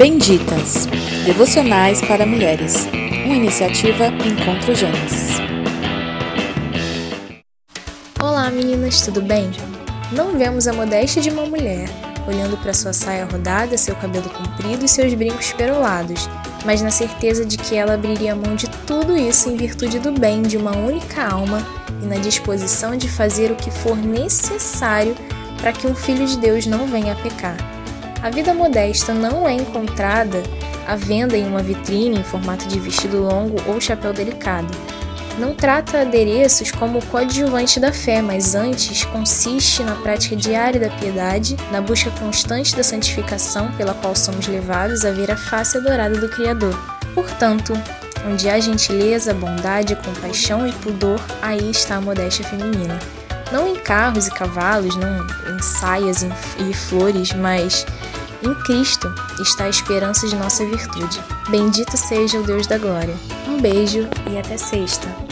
Benditas Devocionais para Mulheres. Uma iniciativa Encontro Gênesis. Olá meninas, tudo bem? Não vemos a modéstia de uma mulher, olhando para sua saia rodada, seu cabelo comprido e seus brincos perolados, mas na certeza de que ela abriria mão de tudo isso em virtude do bem de uma única alma e na disposição de fazer o que for necessário para que um filho de Deus não venha a pecar. A vida modesta não é encontrada à venda em uma vitrine em formato de vestido longo ou chapéu delicado. Não trata adereços como coadjuvante da fé, mas antes consiste na prática diária da piedade, na busca constante da santificação pela qual somos levados a ver a face adorada do Criador. Portanto, onde há gentileza, bondade, compaixão e pudor, aí está a modéstia feminina. Não em carros e cavalos, não em saias e flores, mas em Cristo está a esperança de nossa virtude. Bendito seja o Deus da glória. Um beijo e até sexta.